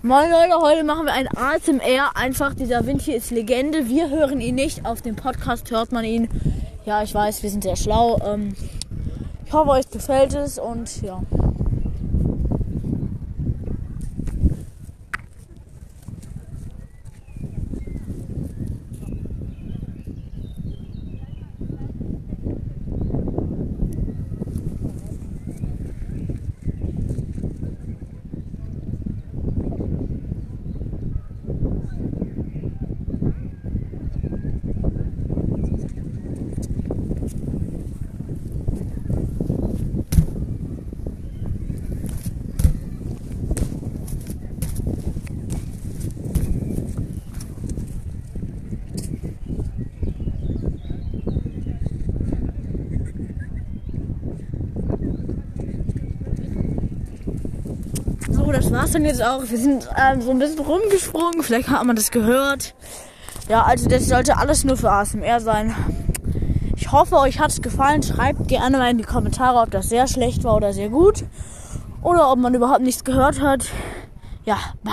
Moin Leute, heute machen wir ein ASMR. Einfach, dieser Wind hier ist Legende. Wir hören ihn nicht. Auf dem Podcast hört man ihn. Ja, ich weiß, wir sind sehr schlau. Ähm, ich hoffe, euch gefällt es und ja. So, das war's dann jetzt auch. Wir sind ähm, so ein bisschen rumgesprungen. Vielleicht hat man das gehört. Ja, also das sollte alles nur für ASMR sein. Ich hoffe, euch hat es gefallen. Schreibt gerne mal in die Kommentare, ob das sehr schlecht war oder sehr gut. Oder ob man überhaupt nichts gehört hat. Ja, bye.